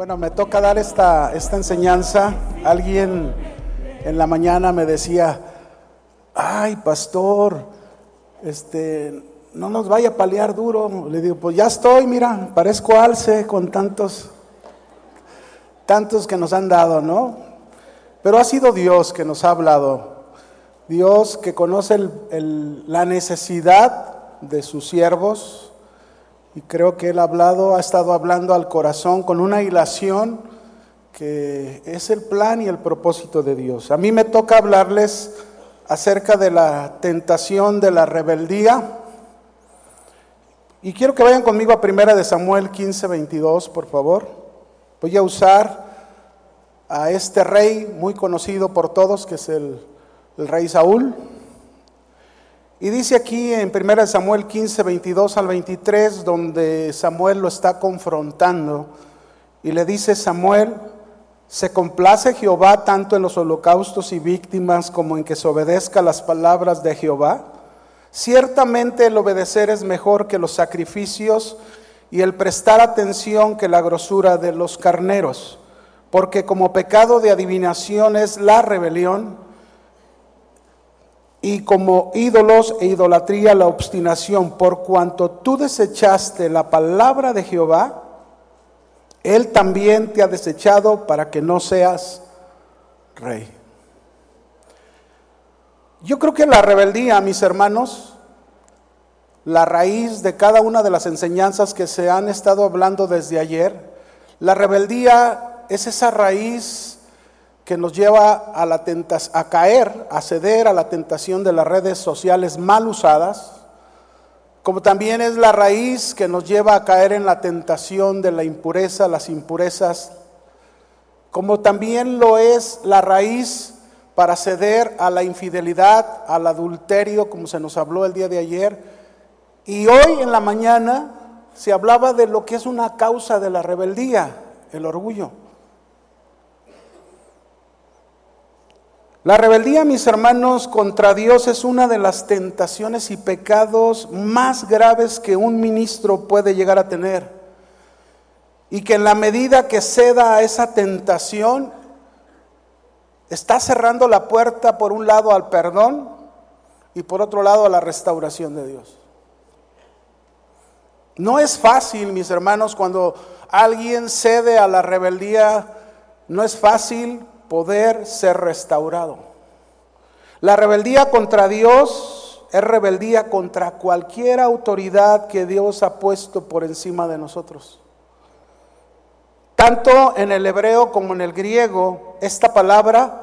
Bueno, me toca dar esta, esta enseñanza. Alguien en la mañana me decía, ay, pastor, este, no nos vaya a paliar duro. Le digo, pues ya estoy, mira, parezco alce con tantos, tantos que nos han dado, ¿no? Pero ha sido Dios que nos ha hablado. Dios que conoce la necesidad de sus siervos, y creo que Él ha hablado, ha estado hablando al corazón con una hilación que es el plan y el propósito de Dios. A mí me toca hablarles acerca de la tentación de la rebeldía. Y quiero que vayan conmigo a primera de Samuel 15, 22, por favor. Voy a usar a este rey muy conocido por todos, que es el, el rey Saúl. Y dice aquí en 1 Samuel 15, 22 al 23, donde Samuel lo está confrontando, y le dice Samuel, ¿se complace Jehová tanto en los holocaustos y víctimas como en que se obedezca las palabras de Jehová? Ciertamente el obedecer es mejor que los sacrificios y el prestar atención que la grosura de los carneros, porque como pecado de adivinación es la rebelión, y como ídolos e idolatría la obstinación, por cuanto tú desechaste la palabra de Jehová, Él también te ha desechado para que no seas rey. Yo creo que la rebeldía, mis hermanos, la raíz de cada una de las enseñanzas que se han estado hablando desde ayer, la rebeldía es esa raíz que nos lleva a, la a caer, a ceder a la tentación de las redes sociales mal usadas, como también es la raíz que nos lleva a caer en la tentación de la impureza, las impurezas, como también lo es la raíz para ceder a la infidelidad, al adulterio, como se nos habló el día de ayer. Y hoy en la mañana se hablaba de lo que es una causa de la rebeldía, el orgullo. La rebeldía, mis hermanos, contra Dios es una de las tentaciones y pecados más graves que un ministro puede llegar a tener. Y que en la medida que ceda a esa tentación, está cerrando la puerta por un lado al perdón y por otro lado a la restauración de Dios. No es fácil, mis hermanos, cuando alguien cede a la rebeldía, no es fácil poder ser restaurado. La rebeldía contra Dios es rebeldía contra cualquier autoridad que Dios ha puesto por encima de nosotros. Tanto en el hebreo como en el griego, esta palabra,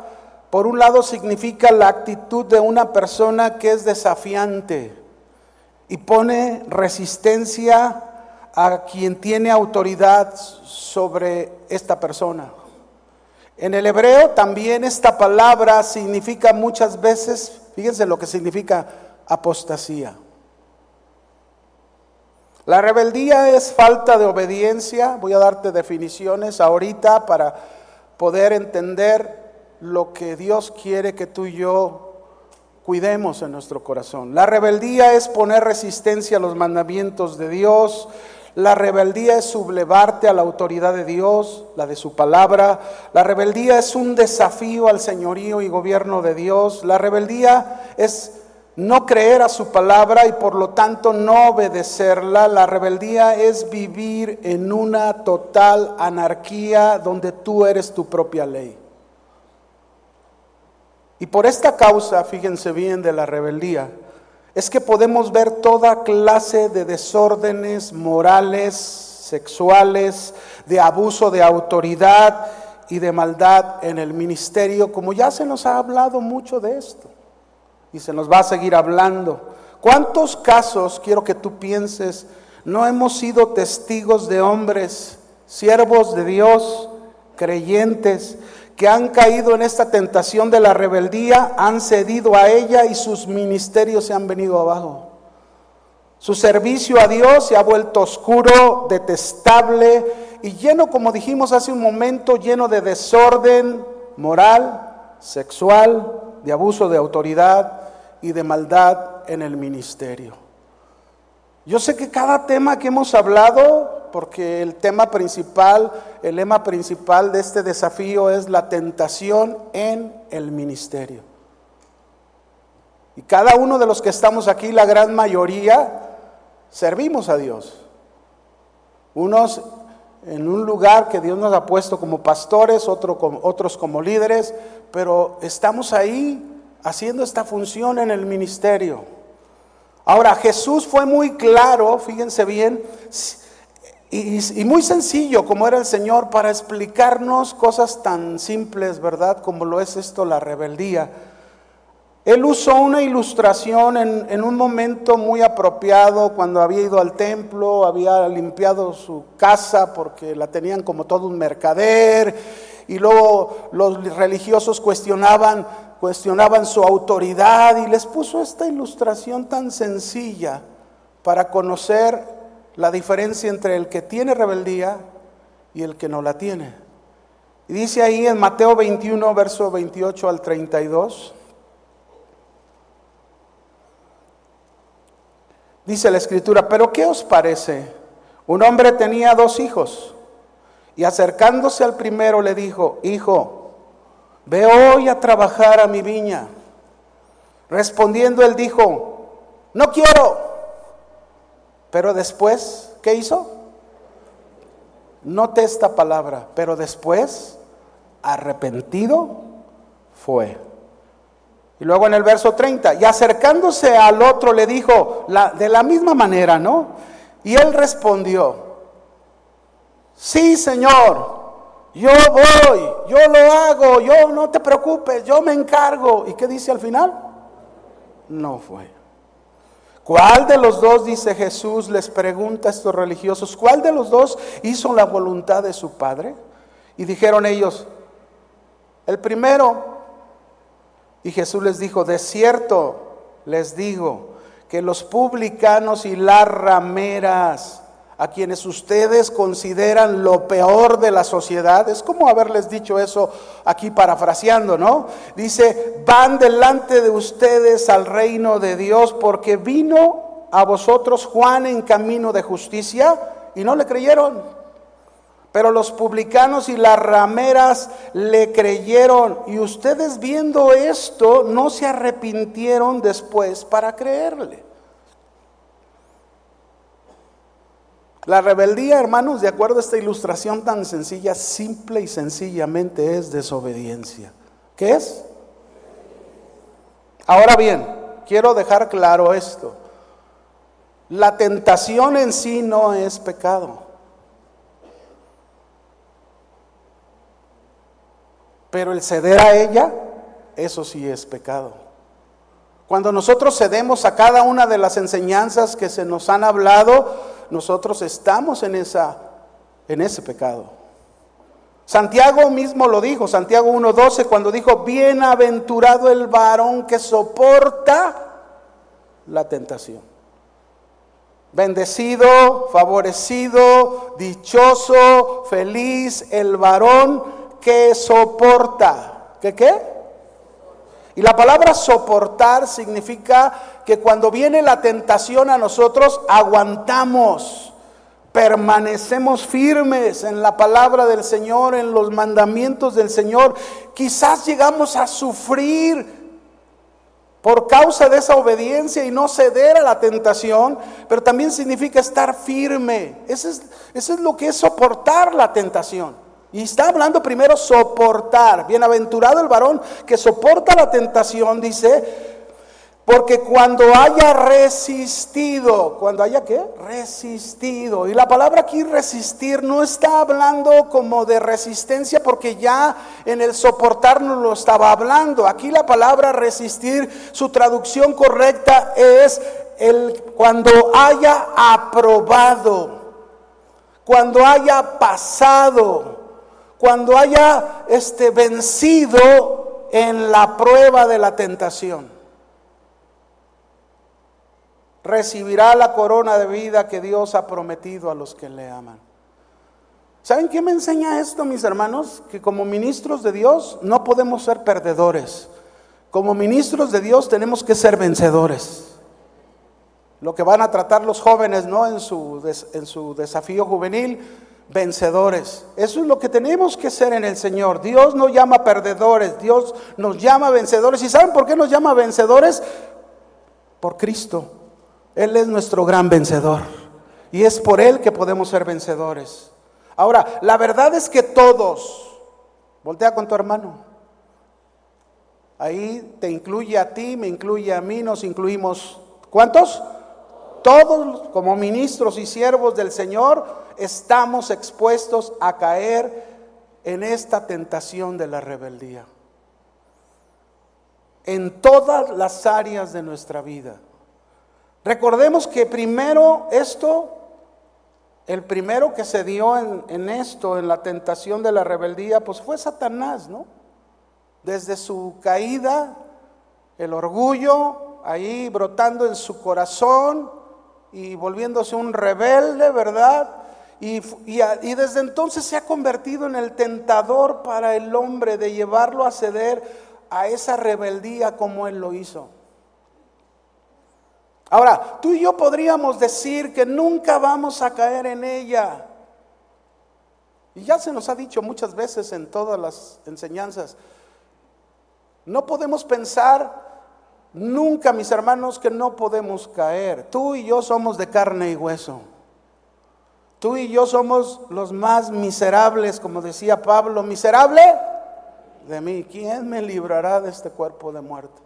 por un lado, significa la actitud de una persona que es desafiante y pone resistencia a quien tiene autoridad sobre esta persona. En el hebreo también esta palabra significa muchas veces, fíjense lo que significa apostasía. La rebeldía es falta de obediencia. Voy a darte definiciones ahorita para poder entender lo que Dios quiere que tú y yo cuidemos en nuestro corazón. La rebeldía es poner resistencia a los mandamientos de Dios. La rebeldía es sublevarte a la autoridad de Dios, la de su palabra. La rebeldía es un desafío al señorío y gobierno de Dios. La rebeldía es no creer a su palabra y por lo tanto no obedecerla. La rebeldía es vivir en una total anarquía donde tú eres tu propia ley. Y por esta causa, fíjense bien de la rebeldía, es que podemos ver toda clase de desórdenes morales, sexuales, de abuso de autoridad y de maldad en el ministerio, como ya se nos ha hablado mucho de esto y se nos va a seguir hablando. ¿Cuántos casos, quiero que tú pienses, no hemos sido testigos de hombres, siervos de Dios, creyentes, que han caído en esta tentación de la rebeldía han cedido a ella y sus ministerios se han venido abajo. Su servicio a Dios se ha vuelto oscuro, detestable y lleno, como dijimos hace un momento, lleno de desorden moral, sexual, de abuso de autoridad y de maldad en el ministerio. Yo sé que cada tema que hemos hablado porque el tema principal, el lema principal de este desafío es la tentación en el ministerio. Y cada uno de los que estamos aquí, la gran mayoría, servimos a Dios. Unos en un lugar que Dios nos ha puesto como pastores, otros como líderes, pero estamos ahí haciendo esta función en el ministerio. Ahora, Jesús fue muy claro, fíjense bien, y, muy sencillo como era el Señor para explicarnos cosas tan simples, ¿verdad? Como lo es esto, la rebeldía. Él usó una ilustración en, un momento muy apropiado cuando había ido al templo, había limpiado su casa porque la tenían como todo un mercader y luego los religiosos cuestionaban, cuestionaban su autoridad y les puso esta ilustración tan sencilla para conocer la diferencia entre el que tiene rebeldía y el que no la tiene. Y dice ahí en Mateo 21, verso 28 al 32. Dice la escritura, pero ¿qué os parece? Un hombre tenía dos hijos y acercándose al primero le dijo, hijo, ve hoy a trabajar a mi viña. Respondiendo él dijo, no quiero. Pero después, ¿qué hizo? Note esta palabra, pero después, arrepentido fue. Y luego en el verso 30, y acercándose al otro le dijo de la misma manera, ¿no? Y él respondió, sí Señor, yo voy, yo lo hago, yo no te preocupes, yo me encargo. ¿Y qué dice al final? No fue. ¿Cuál de los dos, dice Jesús, les pregunta a estos religiosos, cuál de los dos hizo la voluntad de su Padre? Y dijeron ellos, el primero, y Jesús les dijo, de cierto les digo que los publicanos y las rameras, a quienes ustedes consideran lo peor de la sociedad, es como haberles dicho eso aquí parafraseando, ¿no? Dice, van delante de ustedes al reino de Dios porque vino a vosotros Juan en camino de justicia y no le creyeron. Pero los publicanos y las rameras le creyeron y ustedes viendo esto no se arrepintieron después para creerle. La rebeldía, hermanos, de acuerdo a esta ilustración tan sencilla, simple y sencillamente es desobediencia. ¿Qué es? Ahora bien, quiero dejar claro esto. La tentación en sí no es pecado. Pero el ceder a ella, eso sí es pecado. Cuando nosotros cedemos a cada una de las enseñanzas que se nos han hablado, nosotros estamos en, esa, en ese pecado. Santiago mismo lo dijo, Santiago 1.12, cuando dijo, bienaventurado el varón que soporta la tentación. Bendecido, favorecido, dichoso, feliz el varón que soporta. ¿Qué qué? Y la palabra soportar significa que cuando viene la tentación a nosotros, aguantamos, permanecemos firmes en la palabra del Señor, en los mandamientos del Señor. Quizás llegamos a sufrir por causa de esa obediencia y no ceder a la tentación, pero también significa estar firme. Eso es, es lo que es soportar la tentación. Y está hablando primero soportar. Bienaventurado el varón que soporta la tentación, dice, porque cuando haya resistido, cuando haya qué? Resistido. Y la palabra aquí resistir no está hablando como de resistencia porque ya en el soportar no lo estaba hablando. Aquí la palabra resistir, su traducción correcta es el cuando haya aprobado, cuando haya pasado cuando haya este, vencido en la prueba de la tentación. Recibirá la corona de vida que Dios ha prometido a los que le aman. ¿Saben qué me enseña esto, mis hermanos? Que como ministros de Dios no podemos ser perdedores. Como ministros de Dios tenemos que ser vencedores. lo que van a tratar los jóvenes, ¿no? En su, en su desafío juvenil, vencedores. Eso es lo que tenemos que ser en el Señor. Dios no llama perdedores, Dios nos llama vencedores. ¿Y saben por qué nos llama vencedores? Por Cristo. Él es nuestro gran vencedor. Y es por Él que podemos ser vencedores. Ahora, la verdad es que todos, voltea con tu hermano, ahí te incluye a ti, me incluye a mí, nos incluimos, ¿cuántos? Todos como ministros y siervos del Señor estamos expuestos a caer en esta tentación de la rebeldía. En todas las áreas de nuestra vida. Recordemos que primero esto, el primero que se dio en, esto, en la tentación de la rebeldía, pues fue Satanás, ¿no? Desde su caída, el orgullo ahí brotando en su corazón y volviéndose un rebelde, ¿verdad? Y, desde entonces se ha convertido en el tentador para el hombre de llevarlo a ceder a esa rebeldía como él lo hizo. Ahora, tú y yo podríamos decir que nunca vamos a caer en ella. Y ya se nos ha dicho muchas veces en todas las enseñanzas. No podemos pensar nunca, mis hermanos, que no podemos caer. Tú y yo somos de carne y hueso. Tú y yo somos los más miserables, como decía Pablo, miserable de mí. ¿Quién me librará de este cuerpo de muerte?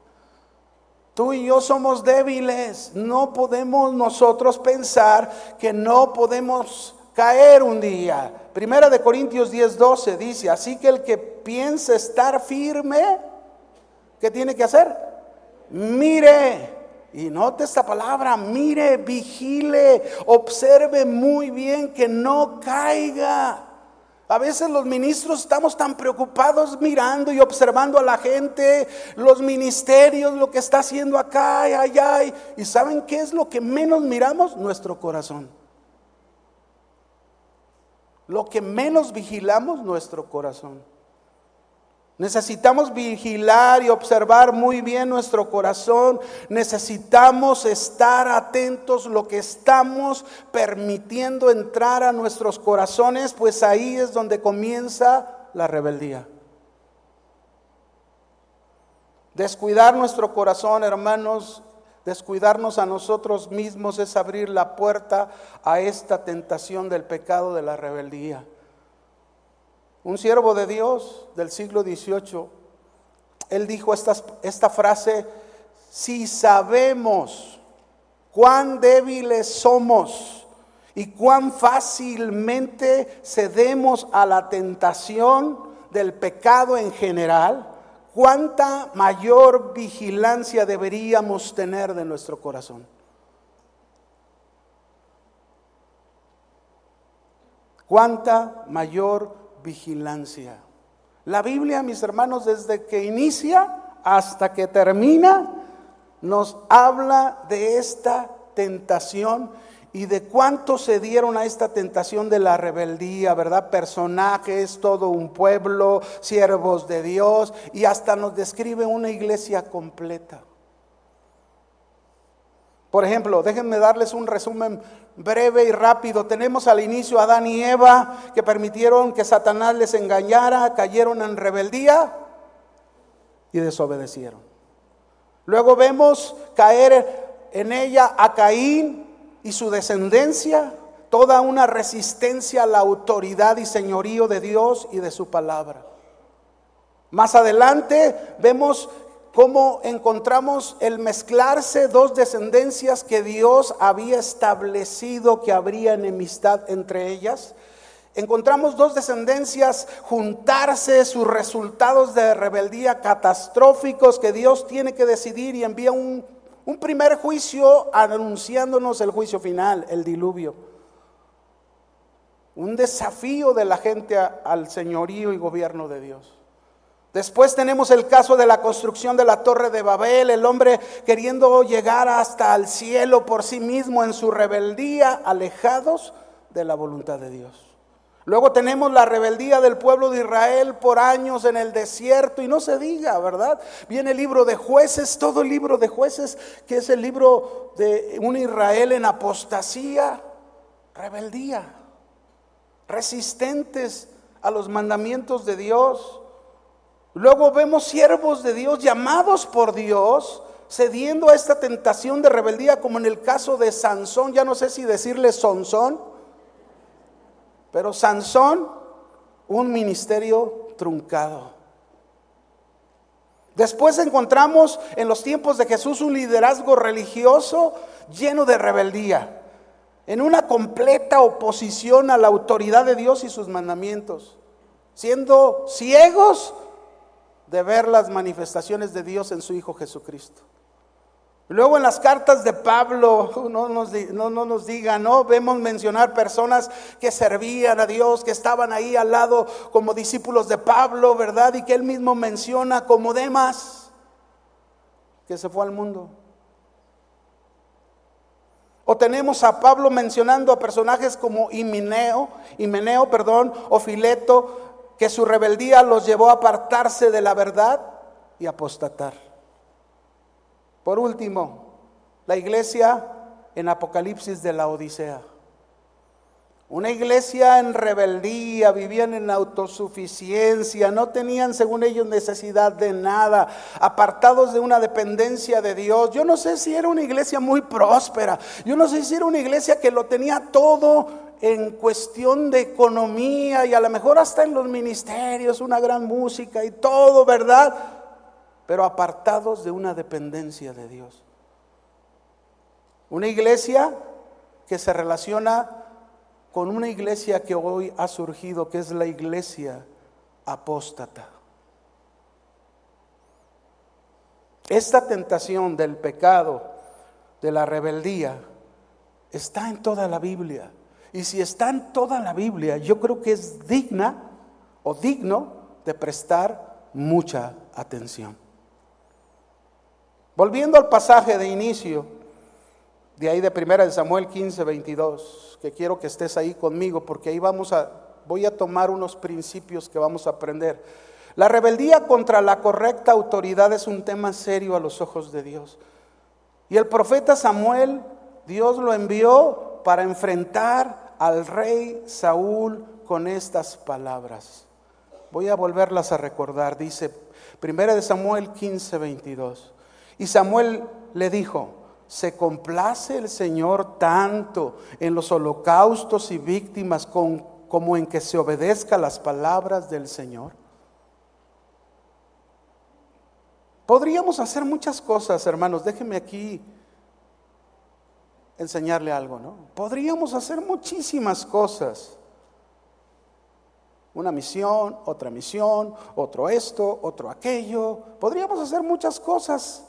Tú y yo somos débiles. No podemos nosotros pensar que no podemos caer un día. Primera de Corintios 10:12 dice, así que el que piensa estar firme, ¿qué tiene que hacer? Mire y note esta palabra, mire, vigile, observe muy bien que no caiga. A veces los ministros estamos tan preocupados mirando y observando a la gente, los ministerios, lo que está haciendo acá y allá. Y ¿saben qué es lo que menos miramos? Nuestro corazón. Lo que menos vigilamos, nuestro corazón. Necesitamos vigilar y observar muy bien nuestro corazón. Necesitamos estar atentos lo que estamos permitiendo entrar a nuestros corazones, pues ahí es donde comienza la rebeldía. Descuidar nuestro corazón, hermanos, descuidarnos a nosotros mismos es abrir la puerta a esta tentación del pecado de la rebeldía. Un siervo de Dios del siglo XVIII, él dijo esta, esta frase, si sabemos cuán débiles somos y cuán fácilmente cedemos a la tentación del pecado en general, cuánta mayor vigilancia deberíamos tener de nuestro corazón. Cuánta mayor vigilancia. La Biblia, mis hermanos, desde que inicia hasta que termina, nos habla de esta tentación y de cuánto se dieron a esta tentación de la rebeldía, ¿verdad? Personajes, todo un pueblo, siervos de Dios, y hasta nos describe una iglesia completa. Por ejemplo, déjenme darles un resumen breve y rápido. Tenemos al inicio a Adán y Eva que permitieron que Satanás les engañara, cayeron en rebeldía y desobedecieron. Luego vemos caer en ella a Caín y su descendencia, toda una resistencia a la autoridad y señorío de Dios y de su palabra. Más adelante vemos cómo encontramos el mezclarse dos descendencias que Dios había establecido que habría enemistad entre ellas. Encontramos dos descendencias juntarse, sus resultados de rebeldía catastróficos que Dios tiene que decidir y envía un, primer juicio anunciándonos el juicio final, el diluvio. Un desafío de la gente al señorío y gobierno de Dios. Después tenemos el caso de la construcción de la torre de Babel, el hombre queriendo llegar hasta el cielo por sí mismo en su rebeldía, alejados de la voluntad de Dios. Luego tenemos la rebeldía del pueblo de Israel por años en el desierto y no se diga, ¿verdad? Viene el libro de jueces, todo el libro de jueces, que es el libro de un Israel en apostasía, rebeldía, resistentes a los mandamientos de Dios. Luego vemos siervos de Dios llamados por Dios, cediendo a esta tentación de rebeldía, como en el caso de Sansón, ya no sé si decirle Sansón pero Sansón, un ministerio truncado. Después encontramos en los tiempos de Jesús un liderazgo religioso lleno de rebeldía, en una completa oposición a la autoridad de Dios y sus mandamientos, siendo ciegos de ver las manifestaciones de Dios en su Hijo Jesucristo. Luego en las cartas de Pablo, no nos, no, digan, ¿no? Vemos mencionar personas que servían a Dios, que estaban ahí al lado como discípulos de Pablo, ¿verdad? Y que él mismo menciona como Demas, que se fue al mundo. O tenemos a Pablo mencionando a personajes como Himeneo, Himeneo, perdón, o Fileto, que su rebeldía los llevó a apartarse de la verdad y apostatar. Por último, la iglesia en Apocalipsis de la Odisea. Una iglesia en rebeldía, vivían en autosuficiencia, no tenían según ellos necesidad de nada, apartados de una dependencia de Dios. Yo no sé si era una iglesia muy próspera, yo no sé si era una iglesia que lo tenía todo en cuestión de economía y a lo mejor hasta en los ministerios, una gran música y todo, ¿verdad? pero apartados de una dependencia de Dios. Una iglesia que se relaciona con una iglesia que hoy ha surgido, que es la iglesia apóstata. Esta tentación del pecado, de la rebeldía, está en toda la Biblia. Y si está en toda la Biblia, yo creo que es digna o digno de prestar mucha atención. Volviendo al pasaje de inicio, de ahí de primera de Samuel 15, 22, que quiero que estés ahí conmigo porque ahí vamos a, voy a tomar unos principios que vamos a aprender. La rebeldía contra la correcta autoridad es un tema serio a los ojos de Dios. Y el profeta Samuel, Dios lo envió para enfrentar al rey Saúl con estas palabras. Voy a volverlas a recordar. Dice, primera de Samuel 15, 22. Y Samuel le dijo, ¿se complace el Señor tanto en los holocaustos y víctimas como en que se obedezca las palabras del Señor? Podríamos hacer muchas cosas, hermanos. Déjenme aquí enseñarle algo, ¿no? Podríamos hacer muchísimas cosas. Una misión, otra misión, otro esto, otro aquello. Podríamos hacer muchas cosas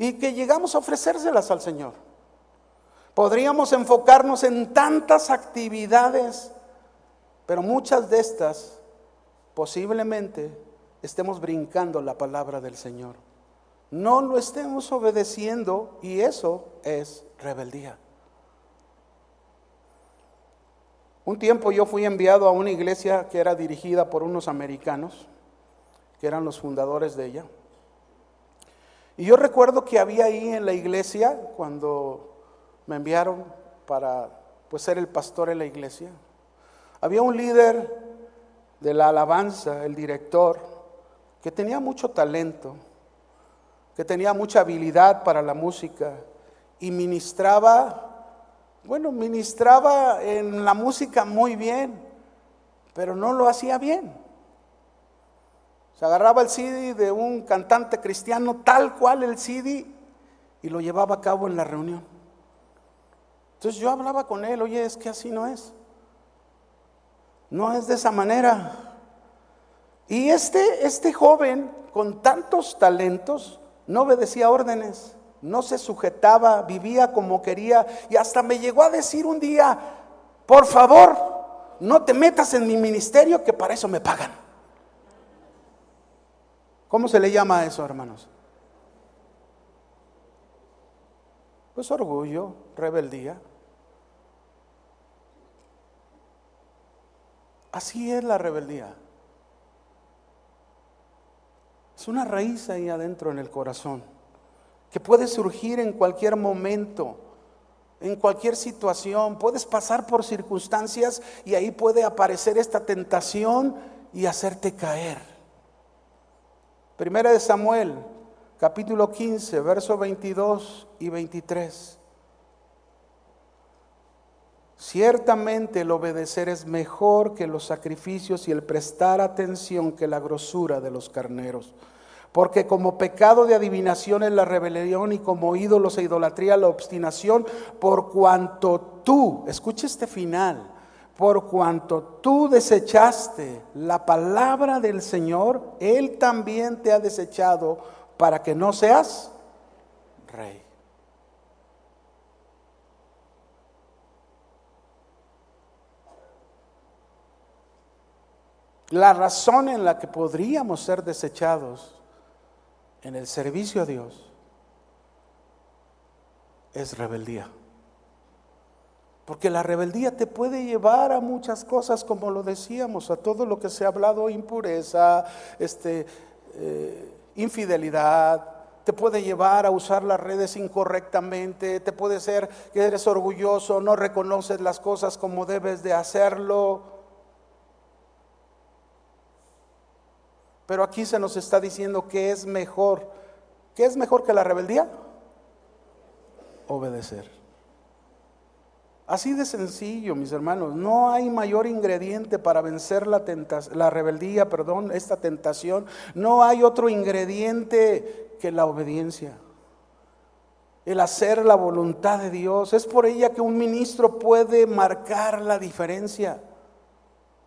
y que llegamos a ofrecérselas al Señor. Podríamos enfocarnos en tantas actividades, pero muchas de estas posiblemente estemos brincando la palabra del Señor. No lo estemos obedeciendo y eso es rebeldía. Un tiempo yo fui enviado a una iglesia que era dirigida por unos americanos, que eran los fundadores de ella. Y yo recuerdo que había ahí en la iglesia, cuando me enviaron para pues, ser el pastor en la iglesia, había un líder de la alabanza, el director, que tenía mucho talento, que tenía mucha habilidad para la música y ministraba, bueno, ministraba en la música muy bien, pero no lo hacía bien. Se agarraba el CD de un cantante cristiano, tal cual el CD, y lo llevaba a cabo en la reunión. Entonces yo hablaba con él, oye, es que así no es. No es de esa manera. Y este, este joven, con tantos talentos, no obedecía órdenes, no se sujetaba, vivía como quería, y hasta me llegó a decir un día, por favor, no te metas en mi ministerio, que para eso me pagan. ¿Cómo se le llama a eso, hermanos? Pues orgullo, rebeldía. Así es la rebeldía. Es una raíz ahí adentro en el corazón, que puede surgir en cualquier momento, en cualquier situación. Puedes pasar por circunstancias y ahí puede aparecer esta tentación y hacerte caer. Primera de Samuel, capítulo 15, versos 22 y 23. Ciertamente el obedecer es mejor que los sacrificios y el prestar atención que la grosura de los carneros. Porque como pecado de adivinación es la rebelión y como ídolos e idolatría la obstinación, por cuanto tú, escucha este final, por cuanto tú desechaste la palabra del Señor, Él también te ha desechado para que no seas rey. La razón en la que podríamos ser desechados en el servicio a Dios es rebeldía. Porque la rebeldía te puede llevar a muchas cosas, como lo decíamos, a todo lo que se ha hablado, impureza, este, eh, infidelidad, te puede llevar a usar las redes incorrectamente, te puede ser que eres orgulloso, no reconoces las cosas como debes de hacerlo. Pero aquí se nos está diciendo que es mejor. ¿Qué es mejor que la rebeldía? Obedecer. Así de sencillo, mis hermanos. No hay mayor ingrediente para vencer la, la rebeldía, perdón, esta tentación. No hay otro ingrediente que la obediencia. El hacer la voluntad de Dios. Es por ella que un ministro puede marcar la diferencia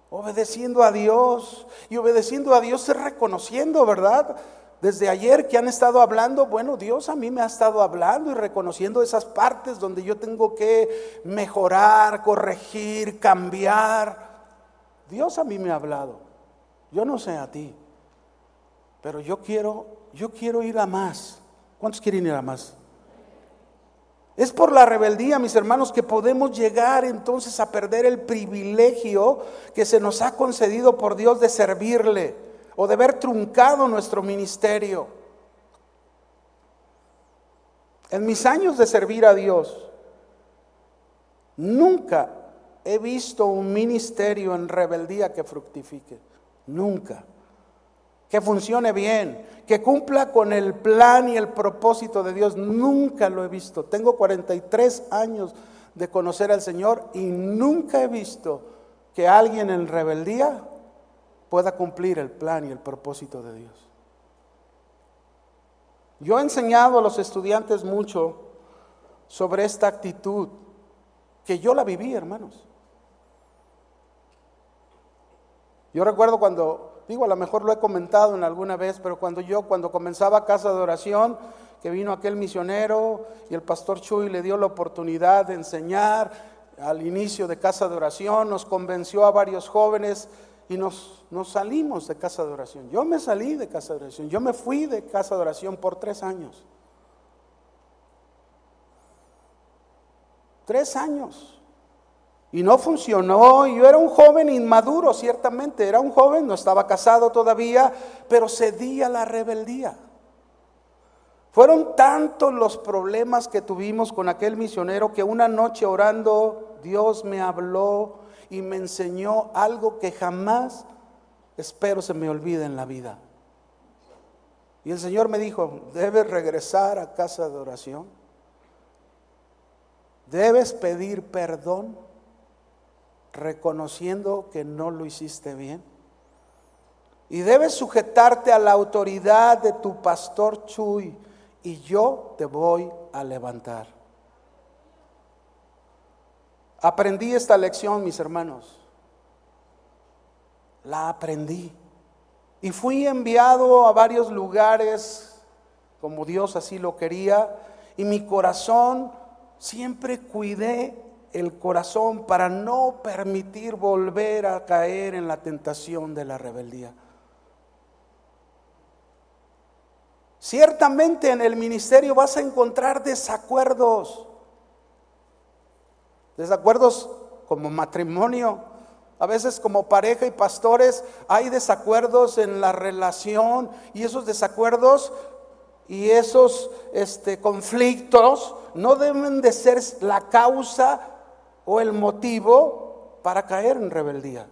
obedeciendo a Dios. Y obedeciendo a Dios es reconociendo, ¿verdad? Desde ayer que han estado hablando, bueno, Dios a mí me ha estado hablando y reconociendo esas partes donde yo tengo que mejorar, corregir, cambiar. Dios a mí me ha hablado. Yo no sé a ti, pero yo quiero, yo quiero ir a más. ¿Cuántos quieren ir a más? Es por la rebeldía, mis hermanos, que podemos llegar entonces a perder el privilegio que se nos ha concedido por Dios de servirle o de haber truncado nuestro ministerio. En mis años de servir a Dios, nunca he visto un ministerio en rebeldía que fructifique. Nunca que funcione bien, que cumpla con el plan y el propósito de Dios. Nunca lo he visto. Tengo 43 años de conocer al Señor y nunca he visto que alguien en rebeldía pueda cumplir el plan y el propósito de Dios. Yo he enseñado a los estudiantes mucho sobre esta actitud, que yo la viví, hermanos. Yo recuerdo cuando digo, a lo mejor lo he comentado en alguna vez, pero cuando yo, cuando comenzaba Casa de Oración, que vino aquel misionero y el pastor Chuy le dio la oportunidad de enseñar al inicio de Casa de Oración, nos convenció a varios jóvenes y nos, nos salimos de Casa de Oración. Yo me salí de Casa de Oración, yo me fui de Casa de Oración por tres años. Tres años. Y no funcionó. Yo era un joven inmaduro, ciertamente. Era un joven, no estaba casado todavía, pero cedía la rebeldía. Fueron tantos los problemas que tuvimos con aquel misionero que una noche orando Dios me habló y me enseñó algo que jamás espero se me olvide en la vida. Y el Señor me dijo, debes regresar a casa de oración. Debes pedir perdón reconociendo que no lo hiciste bien. Y debes sujetarte a la autoridad de tu pastor Chuy y yo te voy a levantar. Aprendí esta lección, mis hermanos. La aprendí. Y fui enviado a varios lugares como Dios así lo quería. Y mi corazón siempre cuidé el corazón para no permitir volver a caer en la tentación de la rebeldía. Ciertamente en el ministerio vas a encontrar desacuerdos, desacuerdos como matrimonio, A veces como pareja y pastores hay desacuerdos en la relación y esos desacuerdos y esos este, conflictos no deben de ser la causa o el motivo para caer en rebeldía.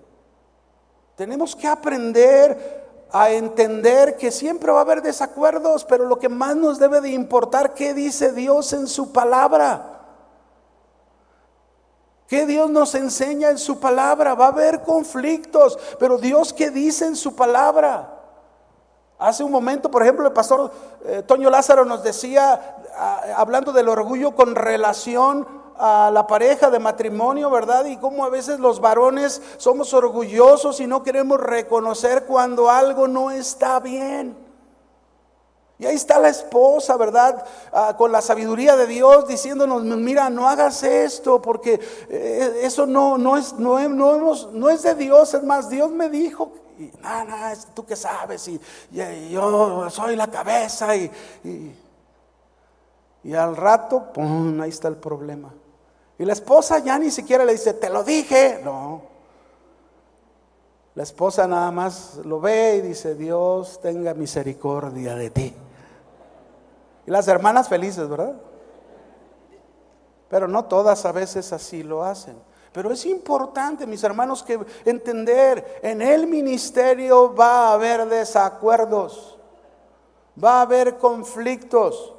Tenemos que aprender a entender que siempre va a haber desacuerdos, pero lo que más nos debe de importar, ¿qué dice Dios en su palabra? ¿Qué Dios nos enseña en su palabra? Va a haber conflictos, pero Dios qué dice en su palabra? Hace un momento, por ejemplo, el pastor eh, Toño Lázaro nos decía, ah, hablando del orgullo con relación a la pareja de matrimonio, ¿verdad? Y cómo a veces los varones somos orgullosos y no queremos reconocer cuando algo no está bien. Y ahí está la esposa, ¿verdad? Ah, con la sabiduría de Dios diciéndonos, mira, no hagas esto porque eh, eso no, no, es, no, no, es de Dios, es más, Dios me dijo, y nada, tú que sabes, y, yo soy la cabeza, y, y, al rato, ¡pum!, ahí está el problema. Y la esposa ya ni siquiera le dice, te lo dije, no. La esposa nada más lo ve y dice, Dios tenga misericordia de ti. Y las hermanas felices, ¿verdad? Pero no todas a veces así lo hacen. Pero es importante, mis hermanos, que entender, en el ministerio va a haber desacuerdos, va a haber conflictos.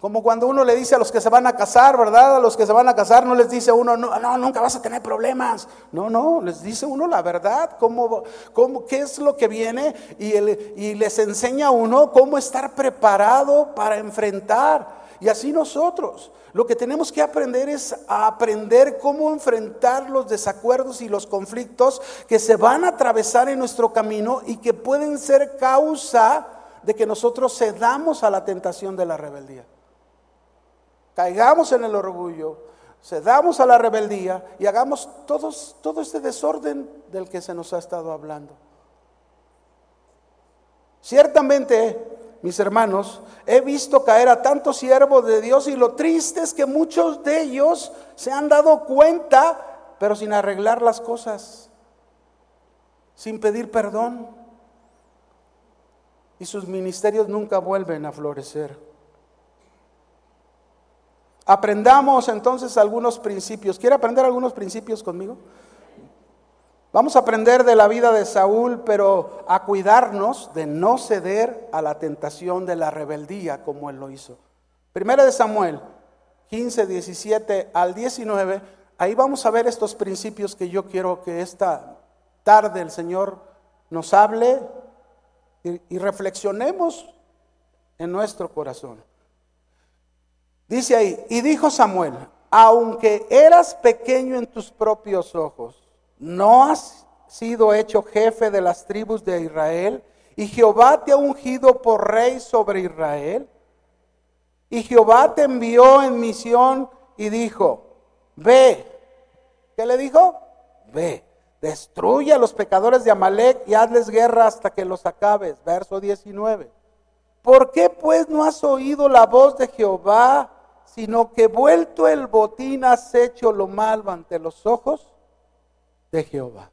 Como cuando uno le dice a los que se van a casar, ¿verdad? A los que se van a casar no les dice uno, no, no nunca vas a tener problemas. No, no, les dice uno la verdad, cómo, cómo, qué es lo que viene y, y les enseña uno cómo estar preparado para enfrentar. Y así nosotros, lo que tenemos que aprender es a aprender cómo enfrentar los desacuerdos y los conflictos que se van a atravesar en nuestro camino y que pueden ser causa de que nosotros cedamos a la tentación de la rebeldía caigamos en el orgullo, cedamos a la rebeldía y hagamos todo este desorden del que se nos ha estado hablando. Ciertamente, mis hermanos, he visto caer a tantos siervos de Dios y lo triste es que muchos de ellos se han dado cuenta, pero sin arreglar las cosas, sin pedir perdón. Y sus ministerios nunca vuelven a florecer. Aprendamos entonces algunos principios. ¿Quiere aprender algunos principios conmigo? Vamos a aprender de la vida de Saúl, pero a cuidarnos de no ceder a la tentación de la rebeldía como él lo hizo. Primera de Samuel 15, 17 al 19, ahí vamos a ver estos principios que yo quiero que esta tarde el Señor nos hable y, y reflexionemos en nuestro corazón. Dice ahí, y dijo Samuel, aunque eras pequeño en tus propios ojos, no has sido hecho jefe de las tribus de Israel, y Jehová te ha ungido por rey sobre Israel. Y Jehová te envió en misión y dijo, ve. ¿Qué le dijo? Ve, destruye a los pecadores de Amalek y hazles guerra hasta que los acabes. Verso 19. ¿Por qué pues no has oído la voz de Jehová? Sino que vuelto el botín has hecho lo malo ante los ojos de Jehová.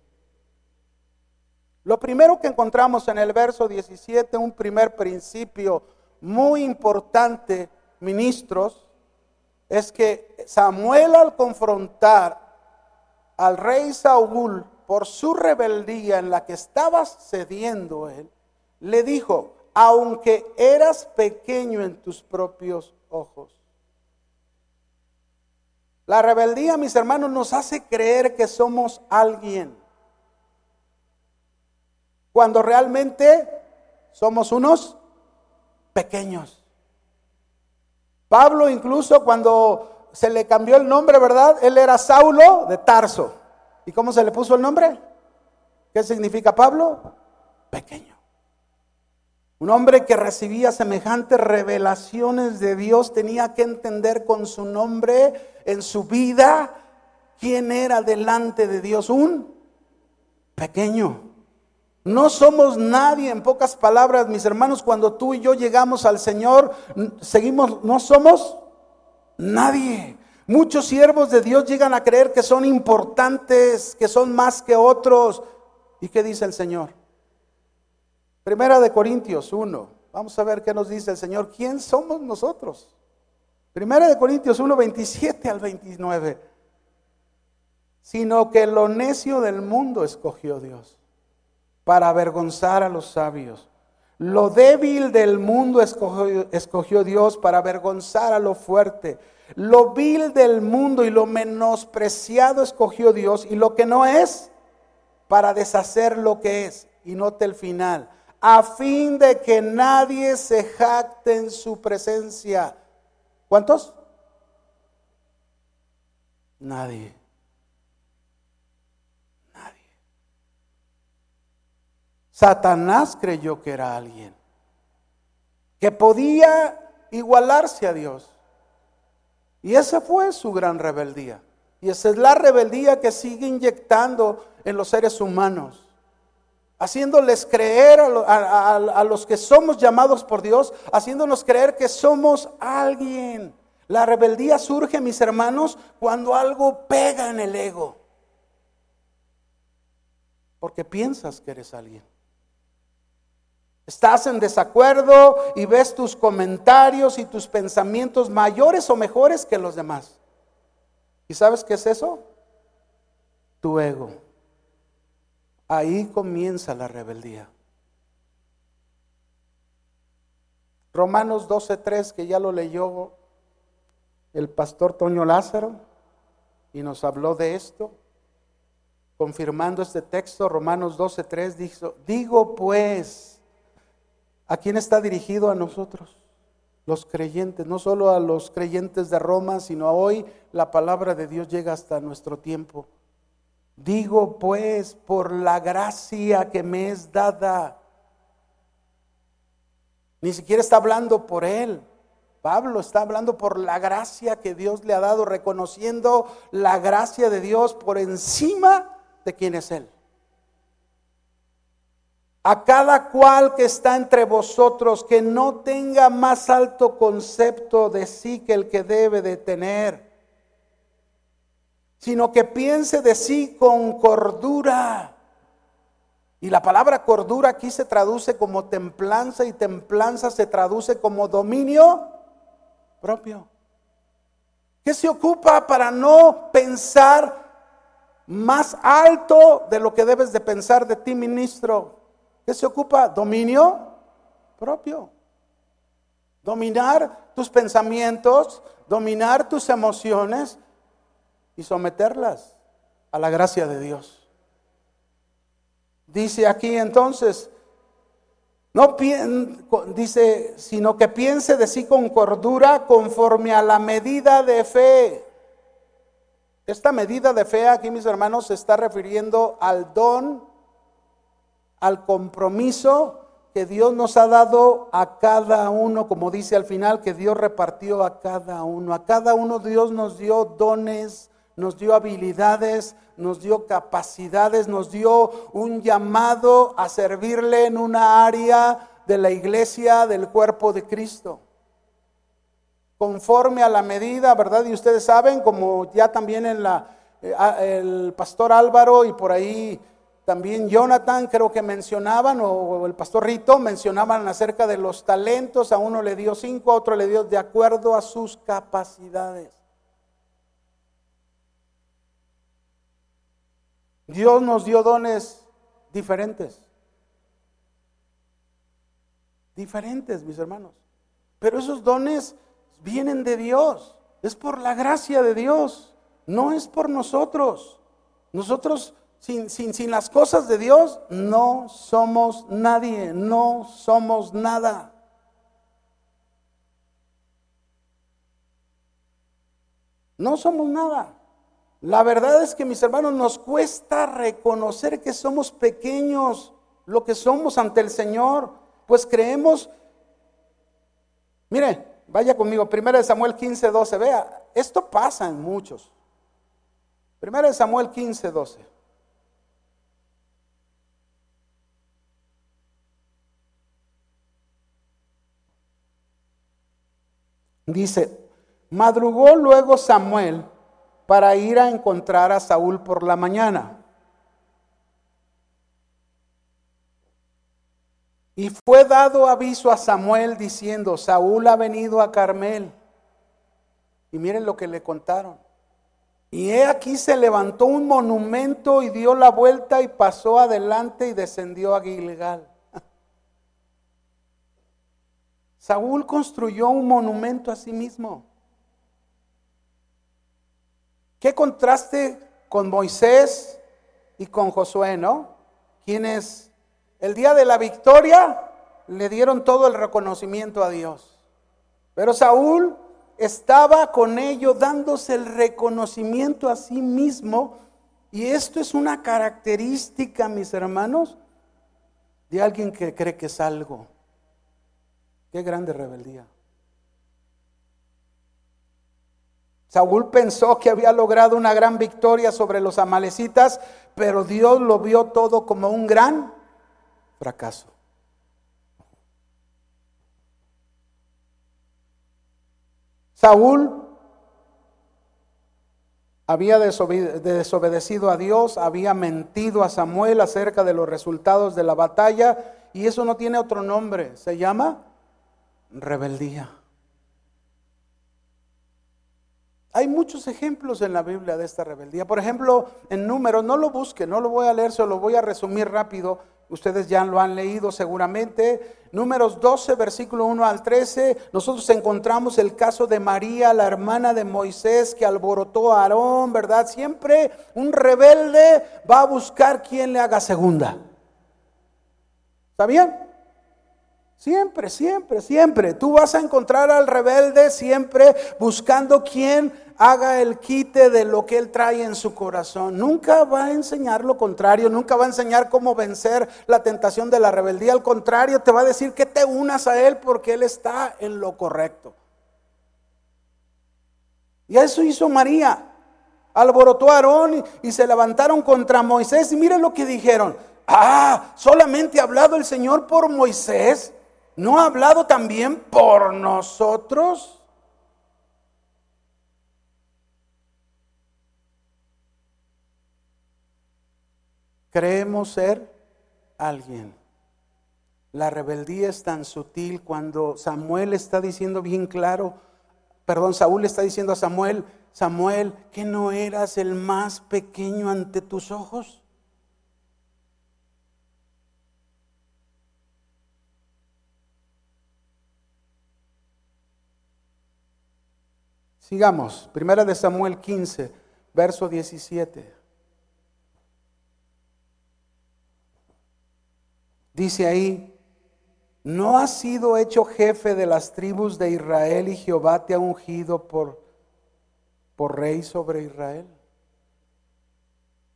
Lo primero que encontramos en el verso 17, un primer principio muy importante, ministros, es que Samuel al confrontar al rey Saúl por su rebeldía en la que estaba cediendo él, le dijo, aunque eras pequeño en tus propios ojos, la rebeldía, mis hermanos, nos hace creer que somos alguien. Cuando realmente somos unos pequeños. Pablo incluso cuando se le cambió el nombre, ¿verdad? Él era Saulo de Tarso. ¿Y cómo se le puso el nombre? ¿Qué significa Pablo? Pequeño. Un hombre que recibía semejantes revelaciones de Dios tenía que entender con su nombre en su vida quién era delante de Dios. Un pequeño. No somos nadie, en pocas palabras, mis hermanos, cuando tú y yo llegamos al Señor, seguimos, no somos nadie. Muchos siervos de Dios llegan a creer que son importantes, que son más que otros. ¿Y qué dice el Señor? Primera de Corintios 1. Vamos a ver qué nos dice el Señor. ¿Quién somos nosotros? Primera de Corintios 1, 27 al 29. Sino que lo necio del mundo escogió Dios para avergonzar a los sabios. Lo débil del mundo escogió, escogió, Dios para avergonzar a lo fuerte. Lo vil del mundo y lo menospreciado escogió Dios y lo que no es para deshacer lo que es. Y note el final a fin de que nadie se jacte en su presencia. ¿Cuántos? Nadie. Nadie. Satanás creyó que era alguien, que podía igualarse a Dios. Y esa fue su gran rebeldía. Y esa es la rebeldía que sigue inyectando en los seres humanos haciéndoles creer a, los que somos llamados por Dios, haciéndonos creer que somos alguien. La rebeldía surge, mis hermanos, cuando algo pega en el ego. Porque piensas que eres alguien. Estás en desacuerdo y ves tus comentarios y tus pensamientos mayores o mejores que los demás. ¿Y sabes qué es eso? Tu ego. Ahí comienza la rebeldía. Romanos 12.3, que ya lo leyó el pastor Toño Lázaro y nos habló de esto, confirmando este texto, Romanos 12.3 dijo, digo pues, ¿a quién está dirigido a nosotros? Los creyentes, no solo a los creyentes de Roma, sino a hoy la palabra de Dios llega hasta nuestro tiempo. Digo pues por la gracia que me es dada. Ni siquiera está hablando por él. Pablo está hablando por la gracia que Dios le ha dado, reconociendo la gracia de Dios por encima de quien es él. A cada cual que está entre vosotros que no tenga más alto concepto de sí que el que debe de tener sino que piense de sí con cordura. Y la palabra cordura aquí se traduce como templanza y templanza se traduce como dominio propio. ¿Qué se ocupa para no pensar más alto de lo que debes de pensar de ti, ministro? ¿Qué se ocupa? Dominio propio. Dominar tus pensamientos, dominar tus emociones, y someterlas a la gracia de Dios. Dice aquí entonces, no dice, sino que piense de sí con cordura conforme a la medida de fe. Esta medida de fe aquí, mis hermanos, se está refiriendo al don, al compromiso que Dios nos ha dado a cada uno, como dice al final, que Dios repartió a cada uno. A cada uno Dios nos dio dones, nos dio habilidades, nos dio capacidades, nos dio un llamado a servirle en una área de la iglesia del cuerpo de Cristo. Conforme a la medida, ¿verdad? Y ustedes saben, como ya también en la, eh, el pastor Álvaro y por ahí también Jonathan creo que mencionaban, o el pastor Rito mencionaban acerca de los talentos, a uno le dio cinco, a otro le dio de acuerdo a sus capacidades. Dios nos dio dones diferentes. Diferentes, mis hermanos. Pero esos dones vienen de Dios. Es por la gracia de Dios. No es por nosotros. Nosotros, sin, sin, sin las cosas de Dios, no somos nadie. No somos nada. No somos nada. La verdad es que mis hermanos nos cuesta reconocer que somos pequeños, lo que somos ante el Señor, pues creemos, mire, vaya conmigo, 1 Samuel 15, 12, vea, esto pasa en muchos. 1 Samuel 15, 12. Dice, Madrugó luego Samuel para ir a encontrar a Saúl por la mañana. Y fue dado aviso a Samuel diciendo, Saúl ha venido a Carmel. Y miren lo que le contaron. Y he aquí se levantó un monumento y dio la vuelta y pasó adelante y descendió a Gilgal. Saúl construyó un monumento a sí mismo. Qué contraste con Moisés y con Josué, ¿no? Quienes el día de la victoria le dieron todo el reconocimiento a Dios. Pero Saúl estaba con ellos dándose el reconocimiento a sí mismo. Y esto es una característica, mis hermanos, de alguien que cree que es algo. Qué grande rebeldía. Saúl pensó que había logrado una gran victoria sobre los amalecitas, pero Dios lo vio todo como un gran fracaso. Saúl había desobedecido a Dios, había mentido a Samuel acerca de los resultados de la batalla y eso no tiene otro nombre, se llama rebeldía. Hay muchos ejemplos en la Biblia de esta rebeldía. Por ejemplo, en números, no lo busque, no lo voy a leer, se lo voy a resumir rápido. Ustedes ya lo han leído seguramente. Números 12, versículo 1 al 13. Nosotros encontramos el caso de María, la hermana de Moisés, que alborotó a Aarón, ¿verdad? Siempre un rebelde va a buscar quien le haga segunda. ¿Está bien? Siempre, siempre, siempre. Tú vas a encontrar al rebelde siempre buscando quien haga el quite de lo que él trae en su corazón. Nunca va a enseñar lo contrario, nunca va a enseñar cómo vencer la tentación de la rebeldía. Al contrario, te va a decir que te unas a él porque él está en lo correcto. Y eso hizo María. Alborotó a Aarón y, se levantaron contra Moisés. Y miren lo que dijeron. Ah, solamente ha hablado el Señor por Moisés. ¿No ha hablado también por nosotros? Creemos ser alguien. La rebeldía es tan sutil cuando Samuel está diciendo bien claro, perdón, Saúl está diciendo a Samuel, Samuel, que no eras el más pequeño ante tus ojos. Sigamos, primera de Samuel 15, verso 17. Dice ahí, ¿no has sido hecho jefe de las tribus de Israel y Jehová te ha ungido por, por rey sobre Israel?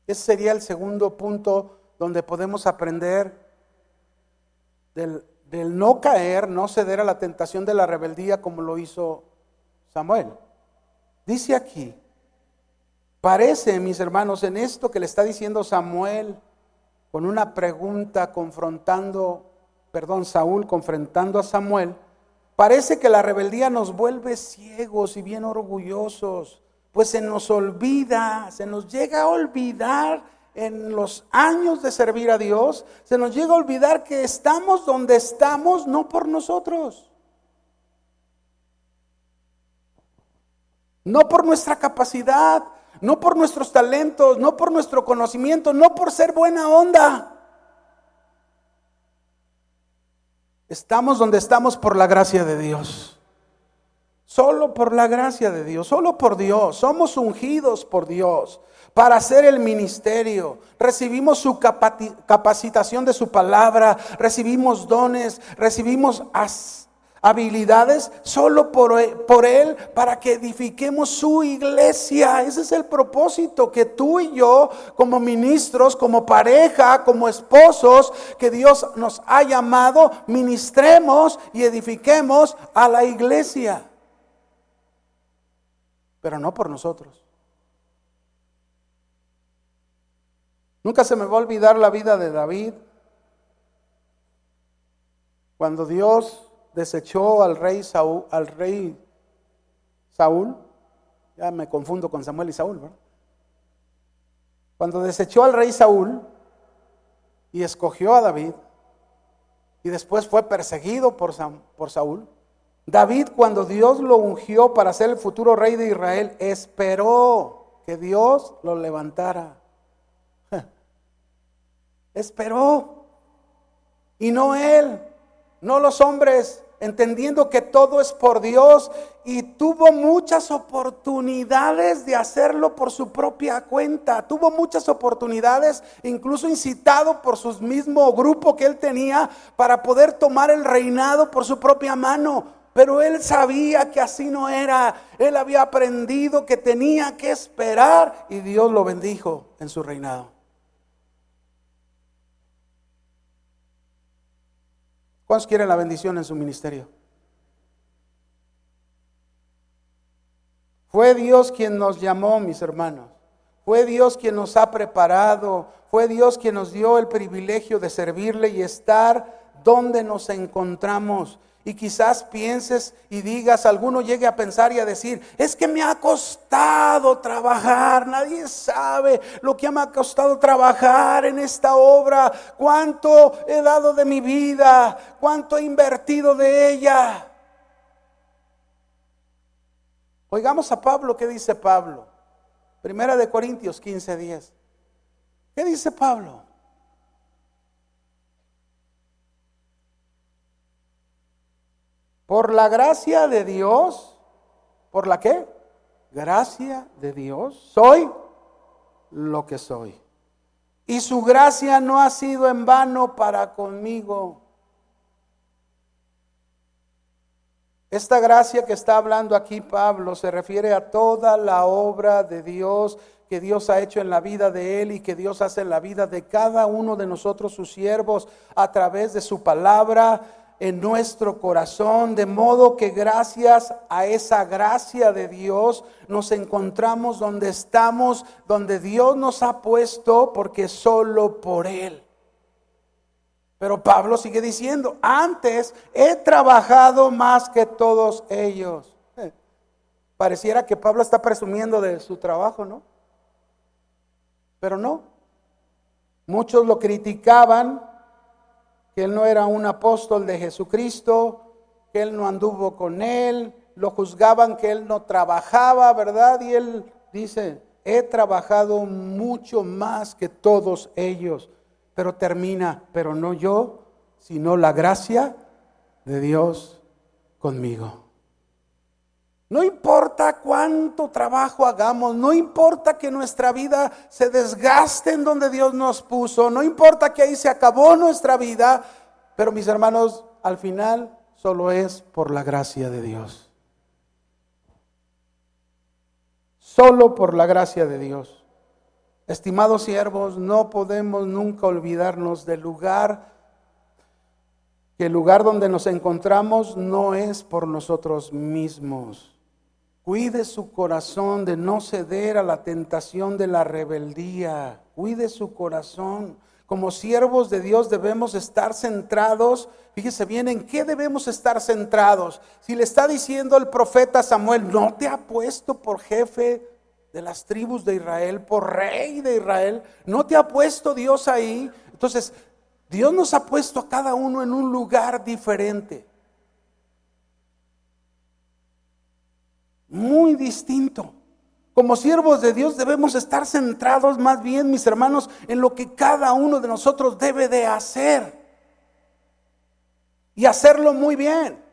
Ese sería el segundo punto donde podemos aprender del, del no caer, no ceder a la tentación de la rebeldía como lo hizo Samuel. Dice aquí, parece, mis hermanos, en esto que le está diciendo Samuel con una pregunta confrontando, perdón, Saúl confrontando a Samuel, parece que la rebeldía nos vuelve ciegos y bien orgullosos, pues se nos olvida, se nos llega a olvidar en los años de servir a Dios, se nos llega a olvidar que estamos donde estamos no por nosotros. No por nuestra capacidad, no por nuestros talentos, no por nuestro conocimiento, no por ser buena onda. Estamos donde estamos por la gracia de Dios. Solo por la gracia de Dios, solo por Dios. Somos ungidos por Dios para hacer el ministerio. Recibimos su capacitación de su palabra, recibimos dones, recibimos habilidades solo por, e, por, Él para que edifiquemos su iglesia. Ese es el propósito, que tú y yo como ministros, como pareja, como esposos, que Dios nos ha llamado, ministremos y edifiquemos a la iglesia. Pero no por nosotros. Nunca se me va a olvidar la vida de David. Cuando Dios desechó al rey, Saúl, al rey Saúl, ya me confundo con Samuel y Saúl. Cuando desechó al rey Saúl y escogió a David, y después fue perseguido por, por Saúl, David cuando Dios lo ungió para ser el futuro rey de Israel, esperó que Dios lo levantara. Esperó. Y no él, no los hombres, entendiendo que todo es por Dios y tuvo muchas oportunidades de hacerlo por su propia cuenta. Tuvo muchas oportunidades, incluso incitado por su mismo grupo que él tenía para poder tomar el reinado por su propia mano. Pero él sabía que así no era. Él había aprendido que tenía que esperar y Dios lo bendijo en su reinado. ¿Cuántos quieren la bendición en su ministerio? Fue Dios quien nos llamó, mis hermanos. Fue Dios quien nos ha preparado. Fue Dios quien nos dio el privilegio de servirle y estar donde nos encontramos. Y quizás pienses y digas, alguno llegue a pensar y a decir, es que me ha costado trabajar, nadie sabe lo que me ha costado trabajar en esta obra, cuánto he dado de mi vida, cuánto he invertido de ella. Oigamos a Pablo, ¿qué dice Pablo? Primera de Corintios 15, 10. ¿Qué dice Pablo? Por la gracia de Dios, ¿por la qué? Gracia de Dios, soy lo que soy. Y su gracia no ha sido en vano para conmigo. Esta gracia que está hablando aquí Pablo se refiere a toda la obra de Dios que Dios ha hecho en la vida de él y que Dios hace en la vida de cada uno de nosotros, sus siervos, a través de su palabra, en nuestro corazón, de modo que gracias a esa gracia de Dios nos encontramos donde estamos, donde Dios nos ha puesto, porque solo por Él. Pero Pablo sigue diciendo, antes he trabajado más que todos ellos. Eh, pareciera que Pablo está presumiendo de su trabajo, ¿no? Pero no. Muchos lo criticaban que él no era un apóstol de Jesucristo, que él no anduvo con él, lo juzgaban que él no trabajaba, ¿verdad? Y él dice, he trabajado mucho más que todos ellos, pero termina, pero no yo, sino la gracia de Dios conmigo. No importa cuánto trabajo hagamos, no importa que nuestra vida se desgaste en donde Dios nos puso, no importa que ahí se acabó nuestra vida, pero mis hermanos, al final solo es por la gracia de Dios. Solo por la gracia de Dios. Estimados siervos, no podemos nunca olvidarnos del lugar, que el lugar donde nos encontramos no es por nosotros mismos. Cuide su corazón de no ceder a la tentación de la rebeldía. Cuide su corazón. Como siervos de Dios debemos estar centrados. Fíjese bien, ¿en qué debemos estar centrados? Si le está diciendo el profeta Samuel, no te ha puesto por jefe de las tribus de Israel, por rey de Israel, no te ha puesto Dios ahí. Entonces, Dios nos ha puesto a cada uno en un lugar diferente. Muy distinto. Como siervos de Dios debemos estar centrados más bien, mis hermanos, en lo que cada uno de nosotros debe de hacer. Y hacerlo muy bien.